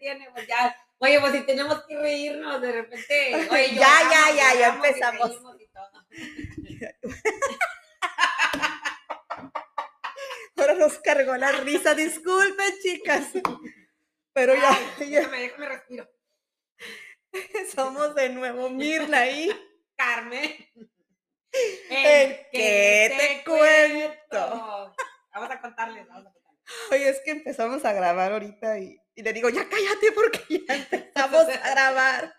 tiene? Pues ya, oye, pues si tenemos que reírnos de repente. Oye, ya, ya, ya, ya empezamos. Ahora nos cargó la risa, disculpen, chicas. Pero ya, ya. Déjame, déjame respiro. Somos de nuevo Mirna y Carmen. ¿En qué te cuento? Vamos a contarles, vamos a contarles. Oye, es que empezamos a grabar ahorita y, y le digo, ya cállate porque ya empezamos a grabar.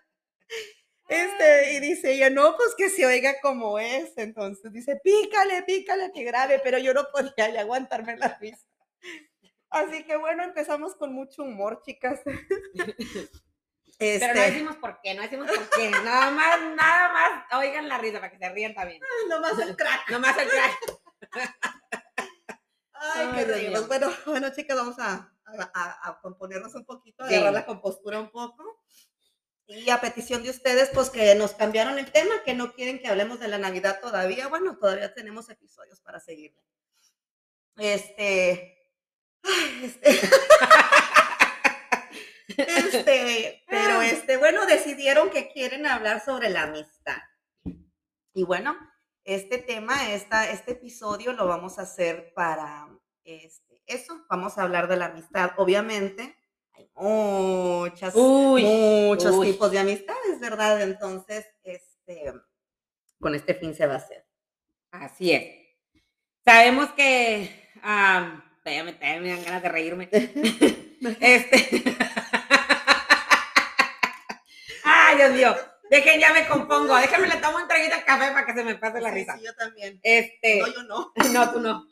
Este, y dice ella, no, pues que se oiga como es. Entonces dice, pícale, pícale, que grabe, pero yo no podía ya aguantarme la risa. Así que bueno, empezamos con mucho humor, chicas. Pero no Este, decimos por qué, no decimos por qué. Nada más, nada más, oigan la risa para que se rían también. nomás el crack. Nomás el crack. Ay, Ay, qué mío. Bueno, bueno, chicas, vamos a, a, componernos un poquito, a Sí. agarrar la compostura un poco. Y a petición de ustedes, pues que nos cambiaron el tema, que no quieren que hablemos de la Navidad todavía. Bueno, todavía tenemos episodios para seguirle. Este. ay, este. Este, pero este, bueno, decidieron que quieren hablar sobre la amistad. Y bueno, este tema, esta, este episodio lo vamos a hacer para este, eso. Vamos a hablar de la amistad. Obviamente, hay muchas, Uy, muchos uy. tipos de amistades, ¿verdad? Entonces, este, con este fin se va a hacer. Así es. Sabemos que. ya me, me dan ganas de reírme. Este. Ay, Dios mío. Dejen, ya me compongo. Déjenme le tomo un traguito de café para que se me pase la Sí, risa. sí, yo también. Este. No, yo no. No, tú no.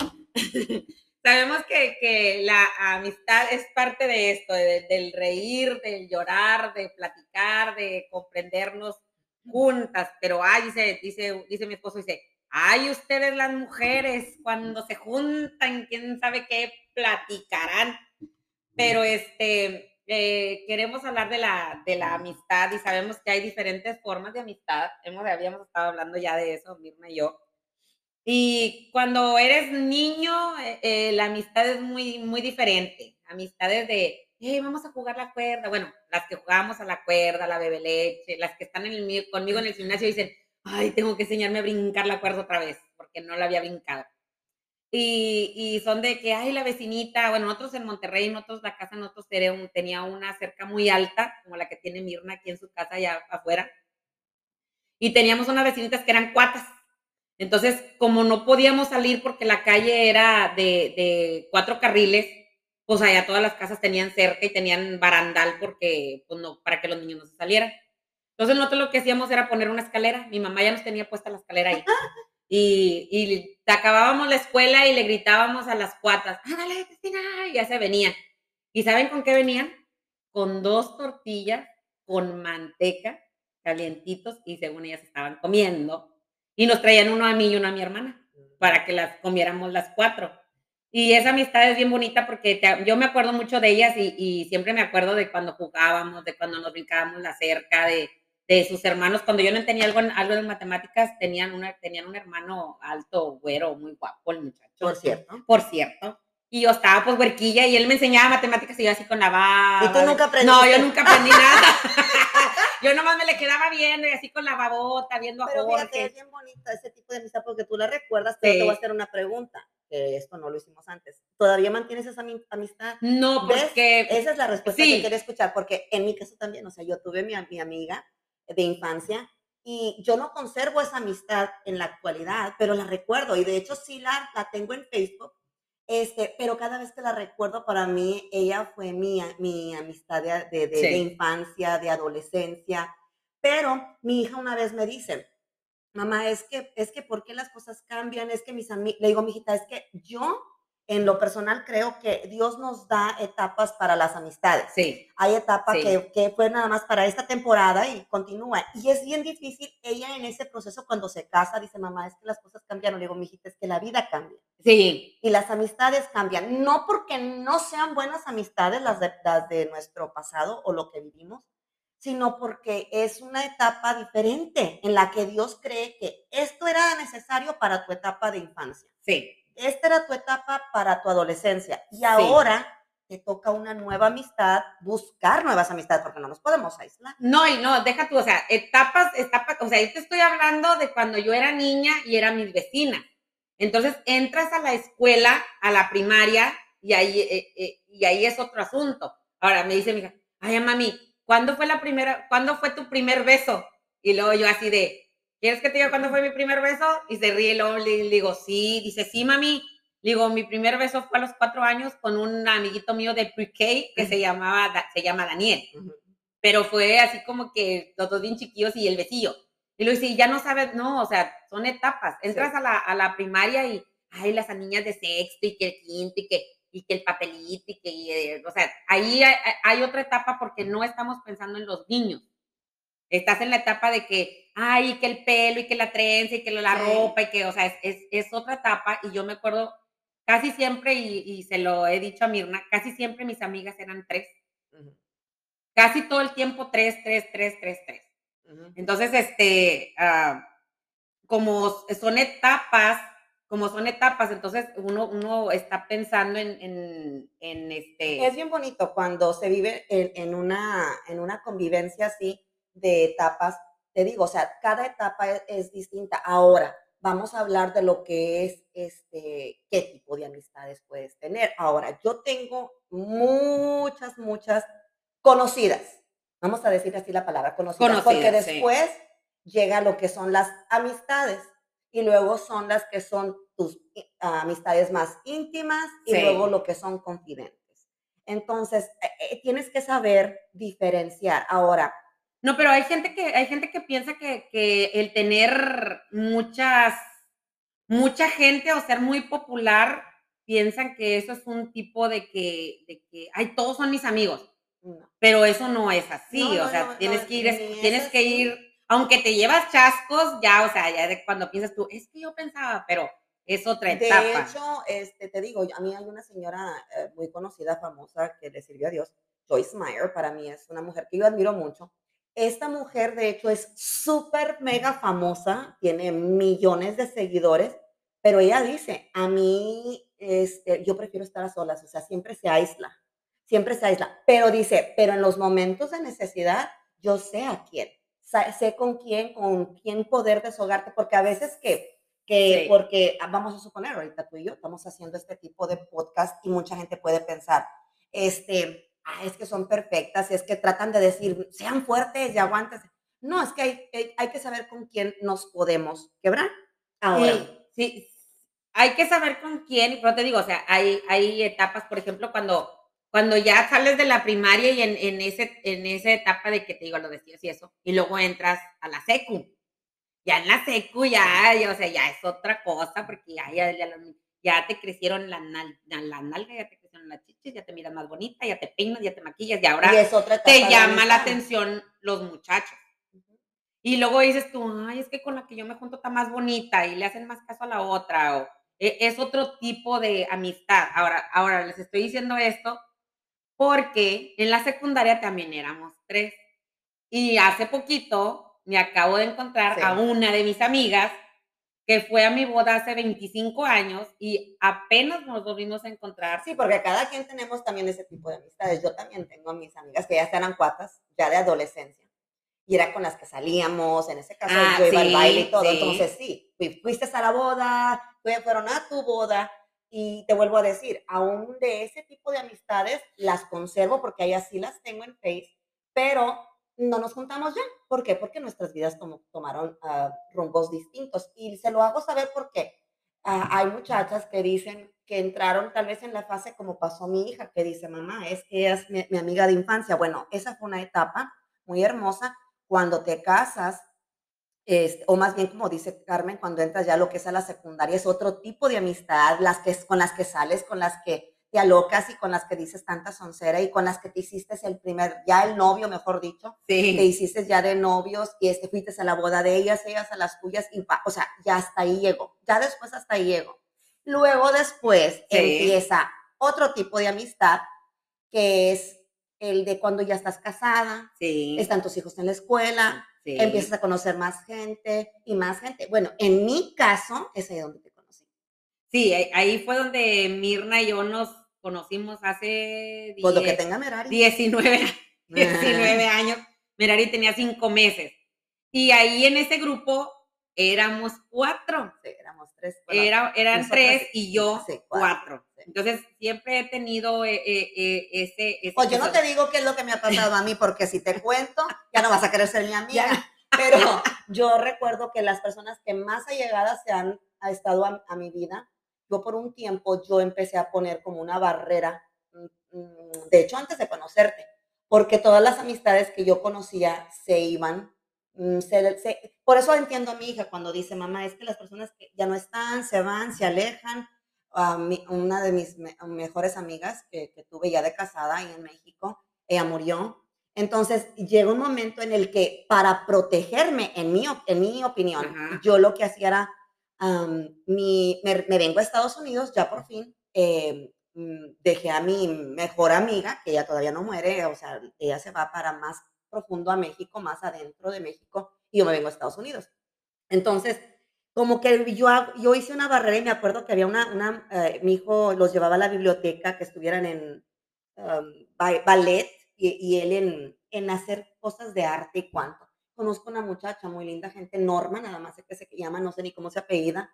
Sabemos que, que la amistad es parte de esto, de- del reír, del llorar, de platicar, de comprendernos juntas. Pero, ay, dice, dice, dice mi esposo, dice, ay, ustedes las mujeres, cuando se juntan, quién sabe qué platicarán. Pero este, eh, queremos hablar de la, de la amistad y sabemos que hay diferentes formas de amistad. Hemos, habíamos estado hablando ya de eso, Mirna y yo. Y cuando eres niño, eh, eh, la amistad es muy, muy diferente. Amistades de, hey, vamos a jugar la cuerda. Bueno, las que jugamos a la cuerda, la bebe leche, las que están en el, mi- conmigo en el gimnasio dicen, ay, tengo que enseñarme a brincar la cuerda otra vez, porque no la había brincado. Y, y son de que, ay, la vecinita, bueno, nosotros en Monterrey, nosotros la casa, nosotros tenía una cerca muy alta, como la que tiene Mirna aquí en su casa allá afuera. Y teníamos unas vecinitas que eran cuatas. Entonces, como no podíamos salir porque la calle era de, de cuatro carriles, pues allá todas las casas tenían cerca y tenían barandal porque, pues no, para que los niños no se salieran. Entonces nosotros lo que hacíamos era poner una escalera. Mi mamá ya nos tenía puesta la escalera ahí. Y, y acabábamos la escuela y le gritábamos a las cuatas, ándale, Cristina, y ya se venían. ¿Y saben con qué venían? Con dos tortillas, con manteca, calientitos, y según ellas estaban comiendo. Y nos traían uno a mí y uno a mi hermana, para que las comiéramos las cuatro. Y esa amistad es bien bonita porque te- yo me acuerdo mucho de ellas y, y siempre me acuerdo de cuando jugábamos, de cuando nos brincábamos la cerca, de, de sus hermanos. Cuando yo no entendía algo, en- algo de matemáticas, tenían, una, tenían un hermano alto, güero, muy guapo el muchacho. Por cierto. Por cierto. Y yo estaba pues huerquilla y él me enseñaba matemáticas y yo así con la baba. ¿Y tú nunca No, aprendiste? yo nunca aprendí nada. yo nomás me le quedaba viendo y así con la babota, viendo a Pero fíjate, Jorge. es bien bonita ese tipo de amistad porque tú la recuerdas, pero te Sí. voy a hacer una pregunta, que esto no lo hicimos antes. ¿Todavía mantienes esa ami- amistad? No, ¿Ves? porque Esa es la respuesta Sí. que quería escuchar, porque en mi caso también, o sea, yo tuve mi, mi amiga de infancia y yo no conservo esa amistad en la actualidad, pero la recuerdo y de hecho sí la, la tengo en Facebook, este, pero cada vez que la recuerdo, para mí ella fue mi, mi amistad de, de- de- de Sí. infancia, de adolescencia, pero mi hija una vez me dice, mamá, es que, es que, ¿por qué las cosas cambian? Es que mis amigos, le digo, mijita, es que yo, en lo personal, creo que Dios nos da etapas para las amistades. sí, Hay etapa Sí. que, que fue nada más para esta temporada y continúa. Y es bien difícil, ella en ese proceso cuando se casa, dice, mamá, es que las cosas cambiaron. Le digo, mijita, es que la vida cambia sí, y las amistades cambian. No porque no sean buenas amistades las de, las de nuestro pasado o lo que vivimos, sino porque es una etapa diferente en la que Dios cree que esto era necesario para tu etapa de infancia. sí. Esta era tu etapa para tu adolescencia y ahora te toca una nueva amistad, buscar nuevas amistades, porque no nos podemos aislar. No, y no, deja tú, o sea, etapas, etapas, o sea, yo te estoy hablando de cuando yo era niña y era mis vecinas. Entonces entras a la escuela, a la primaria, y ahí, eh, eh, y ahí es otro asunto. Ahora me dice mi hija, ay, mami, ¿cuándo fue la primera, cuándo fue tu primer beso? Y luego yo así de, ¿quieres que te diga cuándo fue mi primer beso? Y se ríe, y luego le, digo, sí, dice, sí, mami. digo, mi primer beso fue a los cuatro años con un amiguito mío de pre-K que se llamaba, se llama Daniel. Pero fue así como que los dos bien chiquillos y el besillo. Y luego dice, ya no sabes, no, o sea, son etapas. Entras a, la, a la primaria y, ay, las niñas de sexto y que el quinto y que y que el papelito y que, eh, o sea, ahí hay, otra etapa porque no estamos pensando en los niños. Estás en la etapa de que, ay, que el pelo y que la trenza y que la ropa y que, o sea, es, es, otra etapa y yo me acuerdo casi siempre, y, se lo he dicho a Mirna, casi siempre mis amigas eran tres. Casi todo el tiempo tres, tres, tres, tres, tres. Entonces, este, ah, como son etapas, como son etapas, entonces uno, uno está pensando en, en, este... Es bien bonito cuando se vive en, una, en una convivencia así de etapas. Te digo, o sea, cada etapa es, es, distinta. Ahora, vamos a hablar de lo que es, este, qué tipo de amistades puedes tener. Ahora, yo tengo muchas, muchas conocidas. Vamos a decir así la palabra conocidas, porque después llega lo que son las amistades y luego son las que son tus eh, amistades más íntimas y luego lo que son confidentes. Entonces, eh, eh, tienes que saber diferenciar. Ahora, no, pero hay gente que, hay gente que piensa que, que, el tener muchas, mucha gente o ser muy popular, piensan que eso es un tipo de que, de que ay, todos son mis amigos. Pero eso no es así, o sea, tienes que ir, tienes que ir aunque te llevas chascos, ya, o sea, ya de cuando piensas tú, es que yo pensaba, pero es otra etapa. De hecho, este, te digo, a mí hay una señora eh, muy conocida, famosa, que le sirvió a Dios, Joyce Meyer, para mí es una mujer que yo admiro mucho. Esta mujer, de hecho, es súper mega famosa, tiene millones de seguidores, pero ella dice, a mí, este, yo prefiero estar a solas, o sea, siempre se aísla, siempre se aísla, pero dice, pero en los momentos de necesidad, yo sé a quién sé con quién, con quién poder deshogarte, porque a veces que, que porque ah, vamos a suponer, ahorita tú y yo estamos haciendo este tipo de podcast y mucha gente puede pensar, este, ah, es que son perfectas, es que tratan de decir, sean fuertes y aguantes. No, es que hay, hay, que saber con quién nos podemos quebrar. Ahora. Sí, hay que saber con quién, pero te digo, o sea, hay, hay etapas, por ejemplo, cuando cuando ya sales de la primaria y en, en, ese, en esa etapa de que te digo lo vestidos y eso, y luego entras a la secu. Ya en la secu ya, o sea, ya es otra cosa, porque ya, ya, ya, te crecieron la, la, nalga, ya te crecieron las chichis, ya te miras más bonita, ya te peinas, ya te maquillas, y ahora te llama la atención los muchachos. Y luego dices tú, ay, es que con la que yo me junto está más bonita y le hacen más caso a la otra, o e, es otro tipo de amistad. Ahora, ahora les estoy diciendo esto porque en la secundaria también éramos tres. Y hace poquito me acabo de encontrar a una de mis amigas que fue a mi boda hace 25 años y apenas nos volvimos a encontrar. Sí, porque cada quien tenemos también ese tipo de amistades. Yo también tengo a mis amigas que ya eran cuatas, ya de adolescencia. Y era con las que salíamos, en ese caso ah, yo iba al baile y todo. Entonces sí, fuiste a la boda, fueron a tu boda y te vuelvo a decir, aún de ese tipo de amistades las conservo porque ahí así las tengo en Face, pero no nos juntamos ya. ¿Por qué? Porque nuestras vidas tomaron uh, rumbos distintos. Y se lo hago saber porque uh, hay muchachas que dicen que entraron tal vez en la fase como pasó mi hija, que dice, mamá, es que es mi amiga de infancia. Bueno, esa fue una etapa muy hermosa. Cuando te casas, o más bien como dice Carmen, cuando entras ya lo que es a la secundaria, es otro tipo de amistad, las que, con las que sales, con las que te alocas y con las que dices tanta soncera y con las que te hiciste el primer, ya el novio, mejor dicho, sí. te hiciste ya de novios y este, fuiste a la boda de ellas, ellas a las tuyas, y, o sea, ya hasta ahí llegó, ya después hasta ahí llegó. Luego después empieza otro tipo de amistad que es el de cuando ya estás casada, sí. están tus hijos en la escuela, empiezas a conocer más gente y más gente. Bueno, en mi caso, es ahí donde te conocí. Sí, ahí fue donde Mirna y yo nos, conocimos hace Pues lo que 10 tenga Merari. 19, 19 años. Merari tenía cinco meses. Y ahí en ese grupo éramos cuatro. Sí, éramos tres. bueno, Era, eran tres y yo sí, cuatro. sí. Entonces, siempre he tenido eh, eh, eh, ese, ese... Pues yo no te digo qué es lo que me ha pasado a mí, porque si te cuento, ya no vas a querer ser mi amiga. Ya. Pero yo recuerdo que las personas que más allegadas se han ha estado a, a mi vida, yo por un tiempo yo empecé a poner como una barrera, mm, mm, de hecho antes de conocerte, porque todas las amistades que yo conocía se iban. mm, se- se- por eso entiendo a mi hija cuando dice, mamá, es que las personas que ya no están, se van, se alejan. A mi- una de mis me- mejores amigas que, que tuve ya de casada ahí en México, ella murió. Entonces llega un momento en el que para protegerme, en mi, en mi opinión, Ajá. yo lo que hacía era, mi, me, vengo a Estados Unidos ya por fin, eh, mm, dejé a mi mejor amiga, que ella todavía no muere, o sea, ella se va para más profundo a México, más adentro de México, y yo me vengo a Estados Unidos. Entonces, como que yo, yo hice una barrera y me acuerdo que había una, una eh, mi hijo los llevaba a la biblioteca, que estuvieran en ba- ballet y, él en, en hacer cosas de arte y cuanto. Conozco una muchacha muy linda, gente, Norma, nada más sé que se llama, no sé ni cómo se apellida.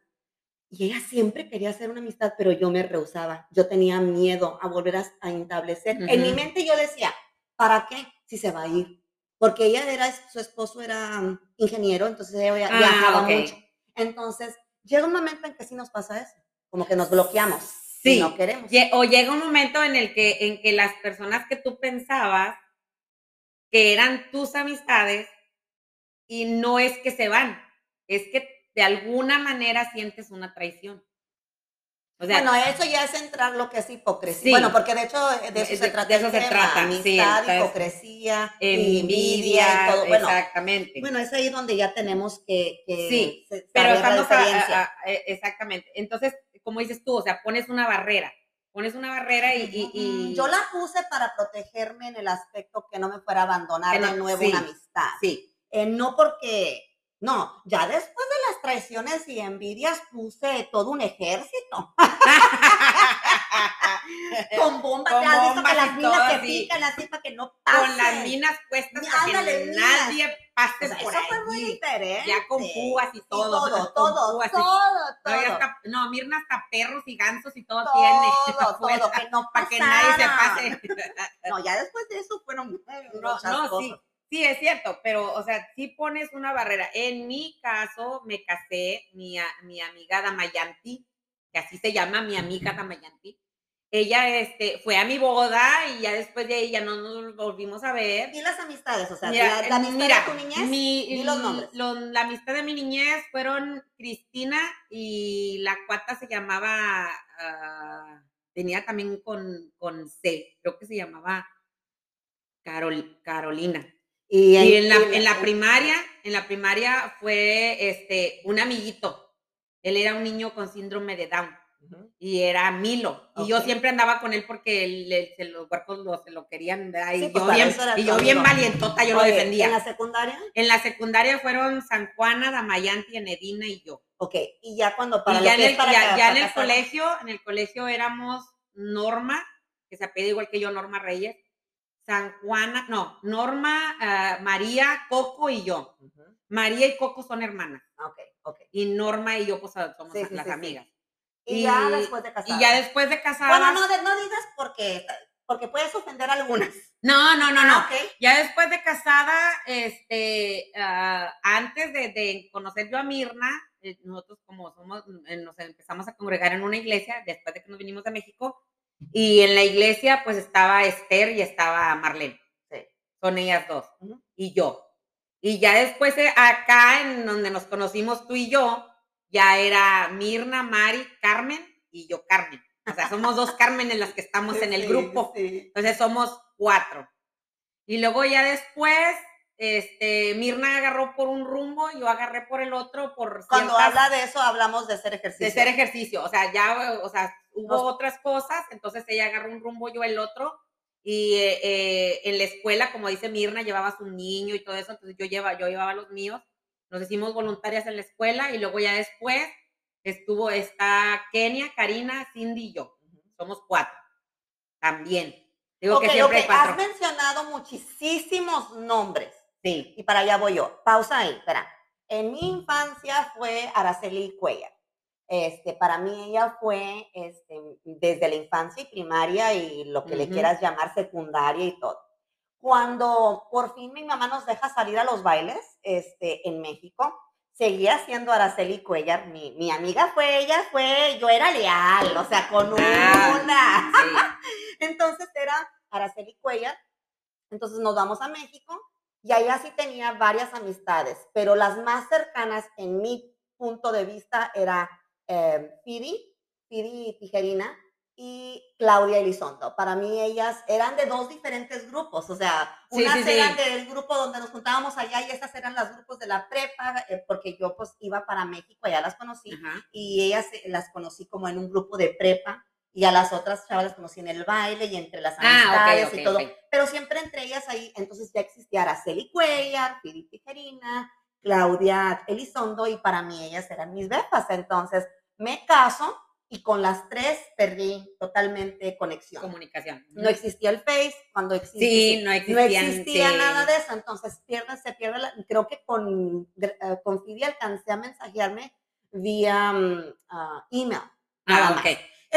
Y ella siempre quería hacer una amistad, pero yo me rehusaba. Yo tenía miedo a volver a, a establecer. En mi mente yo decía, ¿para qué? Si se va a ir. Porque ella era, su esposo era um, ingeniero, entonces ella Ah, viajaba ok. mucho. Entonces, llega un momento en que sí nos pasa eso, como que nos bloqueamos y Sí. no queremos. O llega un momento en el que, en que las personas que tú pensabas que eran tus amistades y no es que se van, es que de alguna manera sientes una traición. O sea, bueno, eso ya es entrar lo que es hipocresía. Sí. Bueno, porque de hecho eh, de eso De- se trata de eso el se tema, trata, sí, amistad, entonces, hipocresía, envidia, y todo. Bueno, exactamente. bueno, es ahí donde ya tenemos que, que Sí, se- Pero estamos a- a- a- eh, exactamente. Entonces, como dices tú, o sea, pones una barrera, pones una barrera y, y- y- Yo la puse para protegerme en el aspecto que no me fuera a abandonar de nuevo sí. una amistad. sí, Eh, no porque, no, ya después de las traiciones y envidias puse todo un ejército. Con bombas, Con ¿te has visto bombas que las minas que pican así para que no pasen? con las minas puestas para que nadie pase O sea, por eso fue muy diferente. Ya con púas y todo. todo, todo, todo, todo. hasta- no, Mirna hasta perros y gansos y todo, tiene. Todo, todo, que no Para que nadie se pase. No, ya después de eso fueron No, muchas no, cosas. sí. Sí, es cierto, pero, o sea, sí pones una barrera. En mi caso, me casé, mi, amiga Damayanti, que así se llama, mi amiga Damayanti. Ella este, fue a mi boda y ya después de ahí ya no nos volvimos a ver. Y las amistades, o sea, Mira, la, la amistad mira, de tu niñez, mi- di los nombres. lo- la amistad de mi niñez fueron Cristina y la cuata se llamaba, ah, tenía también con, con C, creo que se llamaba Carol, Carolina. Y, Y en la, en la primaria, en la primaria fue este, un amiguito. Él era un niño con síndrome de Down Ujú. y era Milo. Y yo siempre andaba con él porque él- él- se los huercos lo, se lo querían. Y pues, yo, bien, y yo bien valientota, yo lo defendía. ¿En la secundaria? En la secundaria fueron San Juana, Damayanti, Enedina y yo. Ok, y ya cuando para y ya en el, para ya- en el colegio, en el colegio éramos Norma, que se apellida igual que yo, Norma Reyes, San Juana, no, Norma, ah, María, Coco y yo. Ujú. María y Coco son hermanas. Ok, ok. Y Norma y yo pues somos Sí, sí, las sí, amigas. Y, Y- ya después de casar. Y ya después de casadas. Bueno, no, de- no digas porque, porque puedes ofender a algunas. no, no, no, no. Ah, ok. Ya después de casada, este, ah, antes de, de conocer yo a Mirna, eh, nosotros como somos, eh, nos empezamos a congregar en una iglesia después de que nos vinimos de México, y en la iglesia pues estaba Esther y estaba Marlene. Sí. Son ellas dos, y yo. Y ya después eh, acá, en donde nos conocimos tú y yo, ya era Mirna, Mari, Carmen y yo Carmen. O sea, somos dos Carmen en las que estamos en el grupo. sí. Entonces somos cuatro. Y luego ya después, este, Mirna agarró por un rumbo, yo agarré por el otro, por Cuando ciertas- habla de eso, hablamos de hacer ejercicio. de hacer ejercicio. O sea, ya, o sea, hubo Nos- otras cosas, entonces ella agarró un rumbo, yo el otro. Y eh, eh, en la escuela, como dice Mirna, llevabas un niño y todo eso, entonces yo, lleva, yo llevaba los míos. Nos hicimos voluntarias en la escuela y luego ya después estuvo esta Kenia, Karina, Cindy y yo. Somos cuatro. también. Digo que siempre ok, hay cuatro. Has mencionado muchísimos nombres. Sí. Y para allá voy yo. Pausa ahí, espera. En mi infancia fue Araceli Cuellar. Este, para mí ella fue este, desde la infancia y primaria y lo que le Ujú. quieras llamar secundaria y todo. Cuando por fin mi mamá nos deja salir a los bailes este, en México, seguía siendo Araceli Cuellar. Mi, mi amiga fue ella, fue, yo era leal, o sea, con una. Sí. Entonces era Araceli Cuellar. Entonces nos vamos a México y allá sí tenía varias amistades, pero las más cercanas en mi punto de vista era eh, Pidi, Pidi Tijerina y Claudia Elizondo. Para mí ellas eran de dos diferentes grupos, o sea, Sí, unas sí, sí. eran del grupo donde nos juntábamos allá y estas eran los grupos de la prepa, eh, porque yo pues iba para México, allá las conocí Ajá. y ellas eh, las conocí como en un grupo de prepa y a las otras chavas las conocí en el baile y entre las Ah, amistades ok, ok, y todo, ok. pero siempre entre ellas ahí, entonces ya existía Araceli Cuellar, Pidi Tijerina, Claudia Elizondo y para mí ellas eran mis befas, entonces me caso y con las tres perdí totalmente conexión. Comunicación. No existía el Face, cuando existía, Sí, no no existía sí. nada de eso, entonces pierde, se pierde, la- creo que con, eh, con alcancé a mensajearme vía ah, email. nada Ah, más.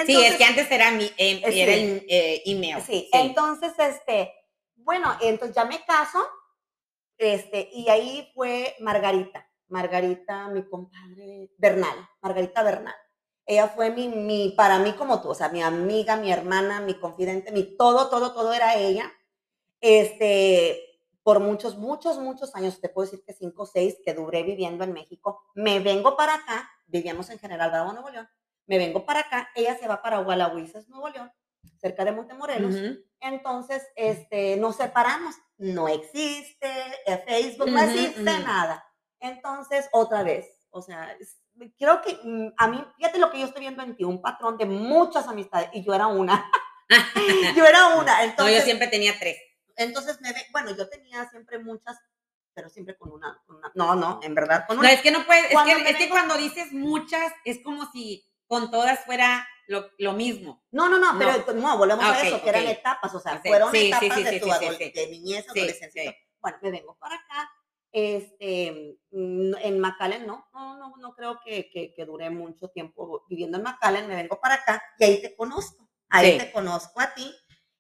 Sí, es que antes era, mi, eh, eh, sí. era el eh, email. Sí, entonces, este, bueno, entonces ya me caso, este, y ahí fue Margarita, Margarita, mi compadre Bernal, Margarita Bernal. Ella fue mi, mi, para mí como tú, o sea, mi amiga, mi hermana, mi confidente, mi todo, todo, todo era ella. Este, por muchos, muchos, muchos años, te puedo decir que cinco o seis que duré viviendo en México, me vengo para acá, vivíamos en General Bravo, Nuevo León, me vengo para acá, ella se va para Gualahuises, Nuevo León, cerca de Montemorelos. Ujú. Entonces, este, nos separamos. No existe eh, Facebook, no Ujú, existe ujú. nada. Entonces, otra vez, o sea, creo que mm, a mí, fíjate lo que yo estoy viendo en ti, un patrón de muchas amistades, y yo era una. yo era una. No, Entonces, yo siempre tenía tres. entonces me ve, bueno, yo tenía siempre muchas, pero siempre con una, con una- no, no, en verdad, con No, una. es que no puedes, es que, es que cuando dices muchas, es como si con todas fuera lo, lo mismo. No, no, no, No. pero no, volvemos Ah, a eso, que eran etapas, o sea, fueron sí, etapas sí, de tu de niñez, adolescencia. Bueno, me vengo para acá, este, mm, en McAllen no, no, no, no creo que, que, que duré mucho tiempo viviendo en McAllen, me vengo para acá y ahí te conozco, ahí te conozco a ti,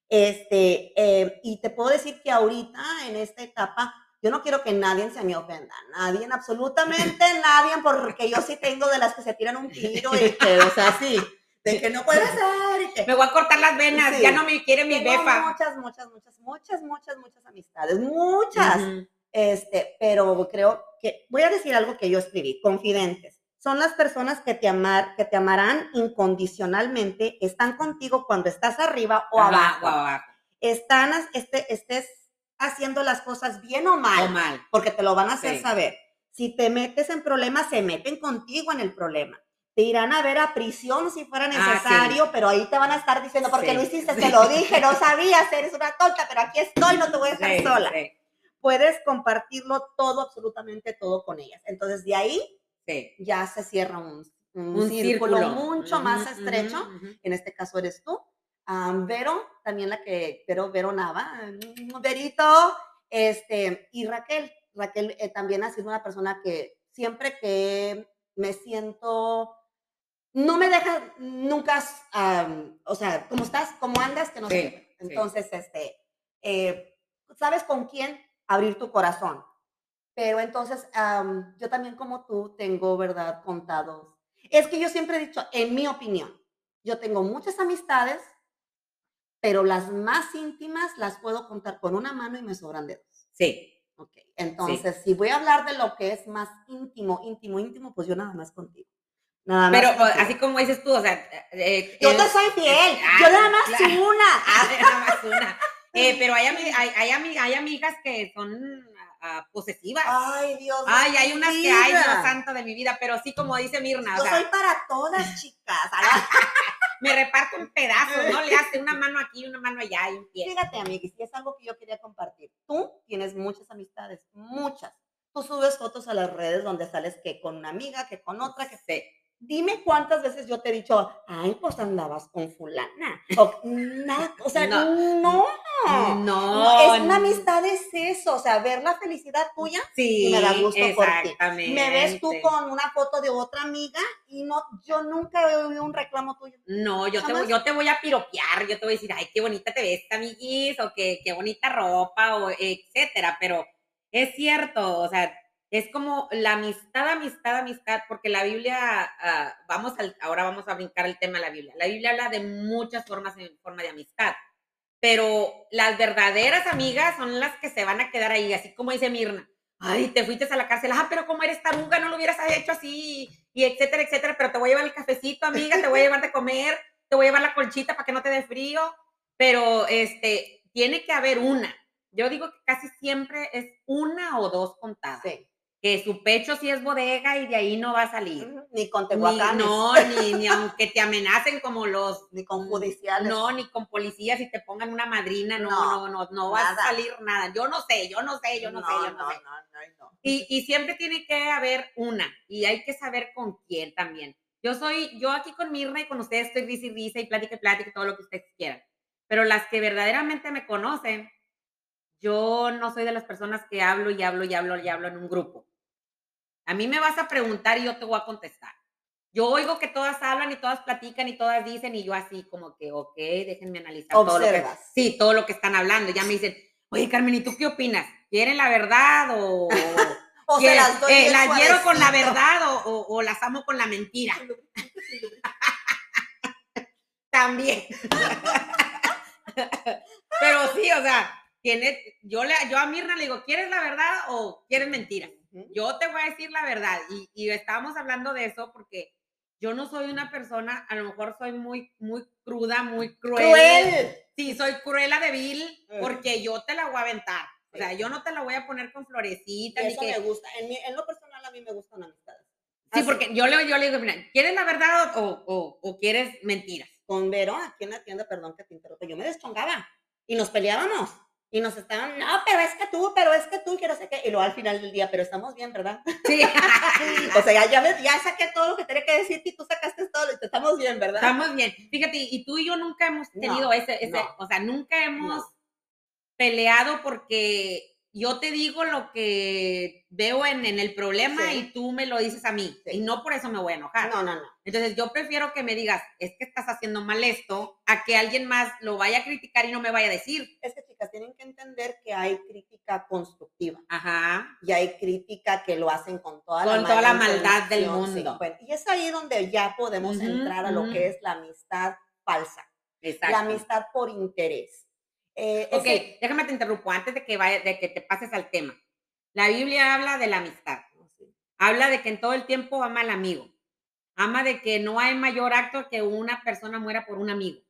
este, eh, y te puedo decir que ahorita, en esta etapa, yo no quiero que nadie se me ofenda, nadie, absolutamente nadie, porque yo sí tengo de las que se tiran un tiro y que, o sea, sí, de que no puede ser y que... Me voy a cortar las venas, Sí. ya no me quiere mi befa. muchas, muchas, muchas, muchas, muchas, muchas amistades, muchas. Ujú. Este, pero creo que voy a decir algo que yo escribí, confidentes. Son las personas que te amar, que te amarán incondicionalmente, están contigo cuando estás arriba o abajo. o abajo. Están, este, estés haciendo las cosas bien o mal, O mal. porque te lo van a hacer Sí. saber. Si te metes en problemas, se meten contigo en el problema. Te irán a ver a prisión si fuera Ah, sí. necesario, pero ahí te van a estar diciendo, porque Sí, lo hiciste, te lo dije, no sabías, eres una tonta, pero aquí estoy, no te voy a dejar sola. Puedes compartirlo todo, absolutamente todo con ellas. Entonces, de ahí ya se cierra un, un Un círculo, círculo. mucho más estrecho. En este caso eres tú. Am, Vero, también la que, Vero, Vero Nava, mm, Verito, este, y Raquel. Raquel eh, también ha sido una persona que siempre que me siento, no me deja nunca, am, o sea, ¿cómo estás? ¿Cómo andas? Que no Sí, sé. qué. sí. Entonces, este, eh, ¿sabes con quién abrir tu corazón? Pero entonces, am, yo también como tú tengo, ¿verdad? Contados. Es que yo siempre he dicho, en mi opinión, yo tengo muchas amistades, pero las más íntimas las puedo contar con una mano y me sobran dedos. Sí. Ok, entonces, si voy a hablar de lo que es más íntimo, íntimo, íntimo, pues yo nada más contigo. Nada más Pero contigo. así como dices tú, o sea, eh, Yo eh, te soy fiel, ah, yo nada más claro. una. Ah, nada más una. Eh, pero hay, hay, hay, ami- hay amigas que son ah, posesivas. Ay, Dios Ay, de hay unas que, ay, Dios santo de mi vida, pero sí, como dice Mirna, Yo o sea, soy para todas, chicas. Me reparto en pedazos, ¿no? Le hace una mano aquí, una mano allá y un pie. Fíjate, amiguis, y es algo que yo quería compartir. Tú tienes muchas amistades, muchas. Tú subes fotos a las redes donde sales que con una amiga, que con otra, que Sí. Dime cuántas veces yo te he dicho, ay, pues andabas con fulana. O, nada, o sea, no. No. Es una amistad, es eso, o sea, ver la felicidad tuya Sí, y me da gusto por ti. Me ves tú con una foto de otra amiga y no, yo nunca he oído un reclamo tuyo. No, yo te, Jamás. yo te voy a piropear, yo te voy a decir, ay, qué bonita te ves, amiguis, o qué, qué bonita ropa, o etcétera, pero es cierto, o sea, es como la amistad, amistad, amistad, porque la Biblia, ah, vamos al, ahora vamos a brincar el tema de la Biblia. La Biblia habla de muchas formas en forma de amistad, pero las verdaderas amigas son las que se van a quedar ahí, así como dice Mirna. Ay, te fuiste a la cárcel, ah, pero como eres taruga, no lo hubieras hecho así, y etcétera, etcétera, pero te voy a llevar el cafecito, amiga, te voy a llevar de comer, te voy a llevar la colchita para que no te dé frío, pero este, tiene que haber una. Yo digo que casi siempre es una o dos contadas. Sí. Que su pecho sí es bodega y de ahí no va a salir. Ni con Ni, tehuacanes, no, ni, ni aunque te amenacen como los ni con judiciales. no, ni con policías y te pongan una madrina, no, No, no, no, no, va a salir nada. Yo no sé, yo no sé, yo no, sé, yo no, sé. no, no, no. Y, y siempre tiene que haber una, y hay que saber con quién también. Yo soy, yo aquí con Mirna y con ustedes estoy risa y risa y plática y plática y todo lo que ustedes quieran. Pero las que verdaderamente me conocen, yo no soy de las personas que hablo y hablo y hablo y hablo en un grupo. A mí me vas a preguntar y yo te voy a contestar. Yo oigo que todas hablan y todas platican y todas dicen y yo así como que, ok, déjenme analizar todo lo que, sí, todo lo que están hablando. Ya me dicen, oye Carmen, ¿y tú qué opinas? ¿Quieren la verdad o, O se las doy eh, bien las hiero con la verdad o, o- o las amo con la mentira? También. Pero sí, o sea, tiene, yo, le, yo a Mirna le digo, ¿quieres la verdad o quieres mentira? Ujú. Yo te voy a decir la verdad. Y, y estábamos hablando de eso porque yo no soy una persona, a lo mejor soy muy, muy cruda, muy cruel. Cruel. Sí, soy cruela Mm. porque yo te la voy a aventar. O sea, yo no te la voy a poner con florecitas. eso que- me gusta. En, mi- en lo personal, a mí me gustan amistades. Sí, Así, porque yo le, yo le digo, mira, ¿quieres la verdad o, o- o quieres mentiras? Con Vero, aquí en la tienda, perdón que te interrumpa, yo me deschongaba. Y nos peleábamos. Y nos estaban, no, pero es que tú, pero es que tú, que no sé qué. Y luego al final del día, pero estamos bien, ¿verdad? Sí, o sea, ya, ya, me- ya saqué todo lo que tenía que decir y tú sacaste todo. Y estamos bien, ¿verdad? estamos bien. Fíjate, y tú y yo nunca hemos No, tenido ese, ese no. o sea, nunca hemos No. peleado porque yo te digo lo que veo en, en el problema Sí. y tú me lo dices a mí. Sí. Y no por eso me voy a enojar. No, no, no. Entonces yo prefiero que me digas, es que estás haciendo mal esto, a que alguien más lo vaya a criticar y no me vaya a decir. Es que, chicas, tienen que entender que hay crítica constructiva. Ajá. y hay crítica que lo hacen con toda Con la toda la maldad del sí. mundo. Bueno, y es ahí donde ya podemos entrar a lo que es la amistad falsa, Exacto. la amistad por interés. Eh, Ok, ese- déjame te interrumpo antes de que, vaya, de que te pases al tema. La Biblia habla de la amistad. Habla de que en todo el tiempo ama al amigo. Ama de que no hay mayor acto que una persona muera por un amigo.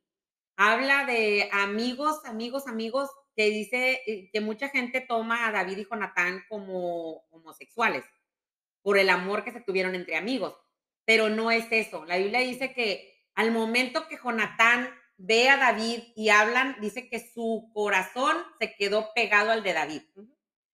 Habla de amigos, amigos, amigos, que dice eh, que mucha gente toma a David y Jonatán como homosexuales por el amor que se tuvieron entre amigos. Pero no es eso. La Biblia dice que al momento que Jonatán ve a David y hablan, dice que su corazón se quedó pegado al de David.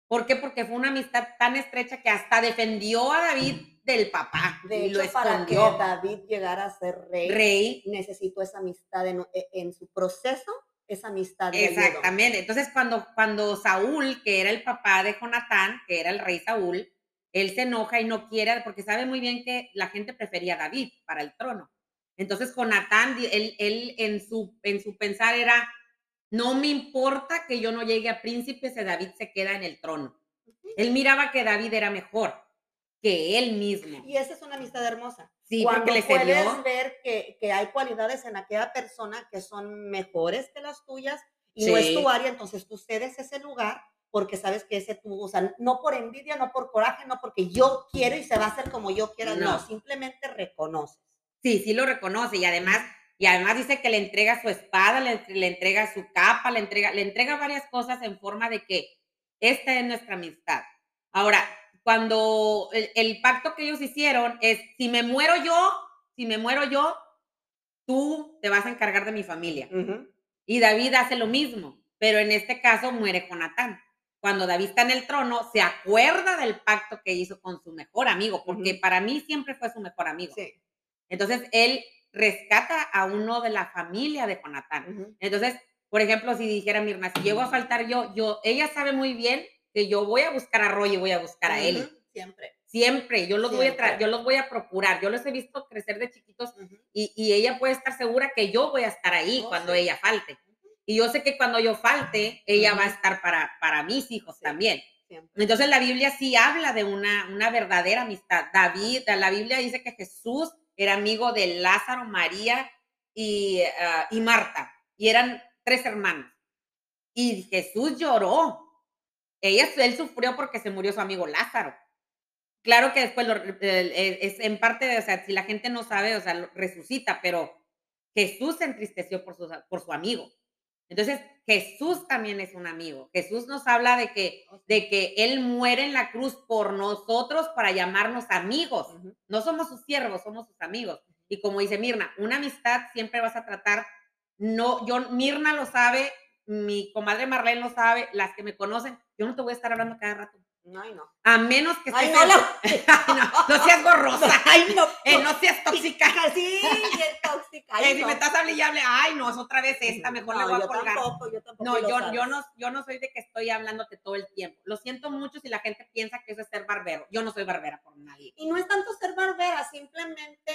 ¿Por qué? Porque fue una amistad tan estrecha que hasta defendió a David del papá de y lo hecho, para que. David llegara a ser rey, Rey, necesitó esa amistad en, e, en su proceso, esa amistad ayudó. exactamente. Entonces, cuando, cuando Saúl, que era el papá de Jonatán, que era el rey Saúl, él se enoja y no quiere, porque sabe muy bien que la gente prefería a David para el trono. Entonces, Jonatán, él, él en, su, en su pensar era, no me importa que yo no llegue a príncipe si David se queda en el trono. Él miraba que David era mejor que él mismo. Y esa es una amistad hermosa. Sí, Cuando porque le puedes cedió. ver que, que hay cualidades en aquella persona que son mejores que las tuyas y no es tu área, entonces tú cedes ese lugar porque sabes que ese tú, o sea, no por envidia, no por coraje, no porque yo quiero y se va a hacer como yo quiera, no, No. simplemente reconoces. Sí, sí lo reconoce y además, y además dice que le entrega su espada, le, le entrega su capa, le entrega, le entrega varias cosas en forma de que esta es nuestra amistad. Ahora, cuando el, el pacto que ellos hicieron es, si me muero yo, si me muero yo, tú te vas a encargar de mi familia. Y David hace lo mismo, pero en este caso muere Jonatán. Cuando David está en el trono, se acuerda del pacto que hizo con su mejor amigo, porque para mí siempre fue su mejor amigo. Sí. Entonces, él rescata a uno de la familia de Jonatán. Entonces, por ejemplo, si dijera Mirna, si llego a faltar yo, yo, ella sabe muy bien que yo voy a buscar a Roy y voy a buscar a él. Siempre. Siempre, yo los, Voy a yo los voy a procurar. Yo los he visto crecer de chiquitos y, y, ella puede estar segura que yo voy a estar ahí oh, cuando ella falte. Y yo sé que cuando yo falte, ella va a estar para, para mis hijos también. Entonces la Biblia sí habla de una, una verdadera amistad. David, la Biblia dice que Jesús era amigo de Lázaro, María y, ah, y Marta. Y eran tres hermanos. Y Jesús lloró. Ella, él sufrió porque se murió su amigo Lázaro. Claro que después es en parte, o sea, si la gente no sabe, o sea, resucita, pero Jesús se entristeció por su, por su amigo. Entonces, Jesús también es un amigo. Jesús nos habla de que, de que Él muere en la cruz por nosotros para llamarnos amigos. No somos sus siervos, somos sus amigos. Y como dice Mirna, una amistad siempre vas a tratar, no, yo, Mirna lo sabe, mi comadre Marlene lo sabe, las que me conocen, yo no te voy a estar hablando cada rato. Ay, no. A menos que Ay, no, no. no, seas gorrosa. Ay, no. Eh, no seas tóxica. Sí, es tóxica. Eh, si me estás hablando y hable, ay, no, es otra vez esta, mejor le voy a colgar. Tampoco, yo tampoco no, yo, yo, no, yo no soy de que estoy hablándote todo el tiempo. Lo siento mucho si la gente piensa que eso es ser barbero. Yo no soy barbera por nadie. Y no es tanto ser barbera, simplemente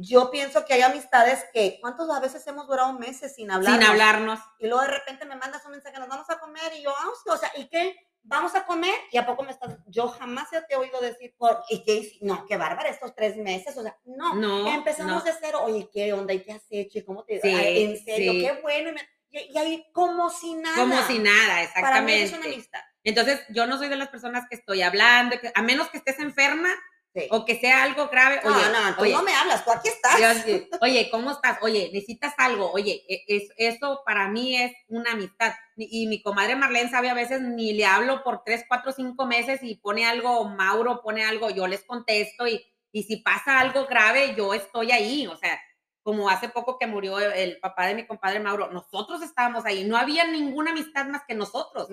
yo pienso que hay amistades que, ¿cuántos a veces hemos durado meses sin hablar? Sin hablarnos. Y luego de repente me mandas un mensaje, nos vamos a comer y yo, ah, o sea, ¿y qué? Vamos a comer y a poco me estás, yo jamás te he oído decir, por, ¿y qué? No, qué bárbara estos tres meses, o sea, no, no empezamos de cero, oye, ¿qué onda? ¿Y qué has hecho? ¿Y cómo te, sí, en serio, qué bueno, y, y, ahí como si nada. Como si nada, exactamente. Para mí es una amistad. Entonces, yo no soy de las personas que estoy hablando, a menos que estés enferma, o que sea algo grave. Oye, no, no, tú no me hablas, tú aquí estás. oye, ¿cómo estás? Oye, necesitas algo. Oye, e, eso para mí es una amistad. Y, mi comadre Marlene sabe a veces ni le hablo por tres, cuatro, cinco meses y pone algo, Mauro pone algo, yo les contesto y, y si pasa algo grave, yo estoy ahí. O sea, como hace poco que murió el papá de mi compadre Mauro, nosotros estábamos ahí, no había ninguna amistad más que nosotros.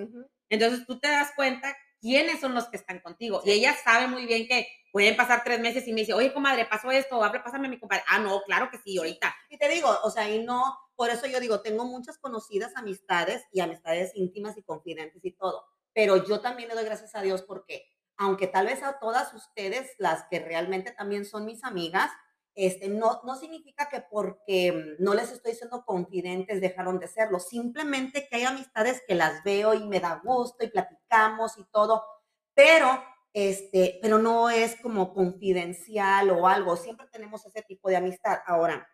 Entonces tú te das cuenta quiénes son los que están contigo. Y ella sabe muy bien que pueden pasar tres meses y me dice, oye, comadre, pasó esto, abre, pásame a mi compadre. Ah, no, claro que sí, ahorita. Y te digo, o sea, y no, por eso yo digo, tengo muchas conocidas amistades y amistades íntimas y confidentes y todo. Pero yo también le doy gracias a Dios porque, aunque tal vez a todas ustedes, las que realmente también son mis amigas, este, no, no significa que porque mm, no les estoy siendo confidentes dejaron de serlo, simplemente que hay amistades que las veo y me da gusto y platicamos y todo, pero, este, pero no es como confidencial o algo, siempre tenemos ese tipo de amistad. Ahora,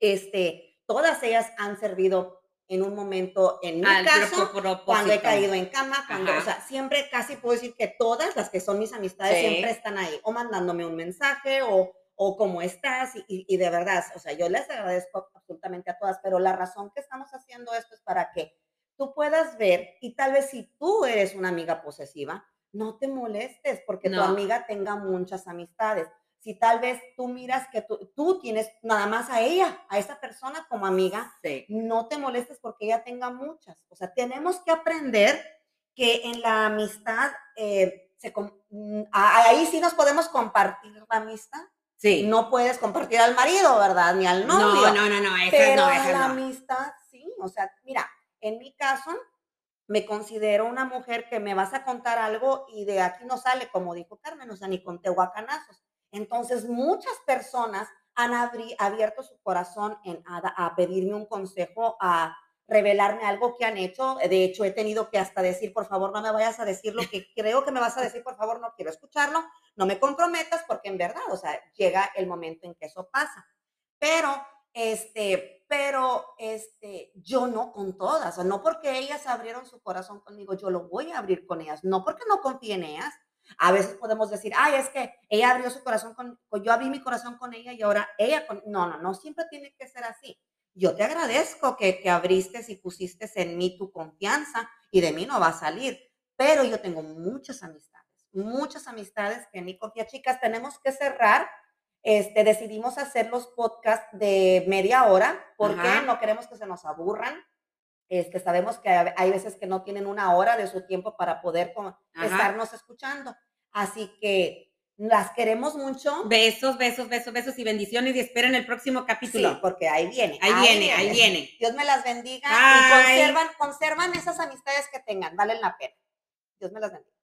este, todas ellas han servido en un momento, en mi caso, cuando he caído en cama, cuando, o sea, siempre casi puedo decir que todas las que son mis amistades siempre están ahí, o mandándome un mensaje, o o cómo estás y, de verdad, o sea, yo les agradezco absolutamente a todas, pero la razón que estamos haciendo esto es para que tú puedas ver y tal vez si tú eres una amiga posesiva, no te molestes porque tu amiga tenga muchas amistades. Si tal vez tú miras que tú, tú, tienes nada más a ella, a esa persona como amiga, no te molestes porque ella tenga muchas. O sea, tenemos que aprender que en la amistad, eh, se, mm, ahí sí nos podemos compartir la amistad, Sí. No puedes compartir al marido, ¿verdad? Ni al novio. No, no, no, no, esa pero no, la amistad, sí. O sea, mira, en mi caso, me considero una mujer que me vas a contar algo y de aquí no sale, como dijo Carmen, o sea, ni con tehuacanazos. Entonces, muchas personas han abierto su corazón en, a pedirme un consejo, a revelarme algo que han hecho. De hecho, he tenido que hasta decir, por favor, no me vayas a decir lo que creo que me vas a decir, por favor, no quiero escucharlo, no me comprometas, porque en verdad, o sea, llega el momento en que eso pasa. Pero, este, pero, este, yo no con todas, o no porque ellas abrieron su corazón conmigo, yo lo voy a abrir con ellas, no porque no confíe en ellas. A veces podemos decir, ay, es que ella abrió su corazón con, yo abrí mi corazón con ella y ahora ella con, no, no, no, siempre tiene que ser así yo te agradezco que, que abriste y pusiste en mí tu confianza y de mí no va a salir, pero yo tengo muchas amistades, muchas amistades que en mi confía. Chicas, tenemos que cerrar. Este, decidimos hacer los podcasts de media hora porque no queremos que se nos aburran. Este, sabemos que hay veces que no tienen una hora de su tiempo para poder estarnos escuchando. Así que Las queremos mucho. Besos, besos, besos, besos y bendiciones y esperen el próximo capítulo. Sí, porque ahí viene. ahí, viene, ahí viene. Dios me las bendiga Bye. y conservan, conservan esas amistades que tengan, valen la pena. Dios me las bendiga.